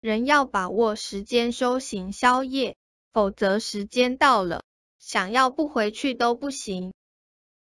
人要把握时间修行宵夜否则时间到了想要不回去都不行。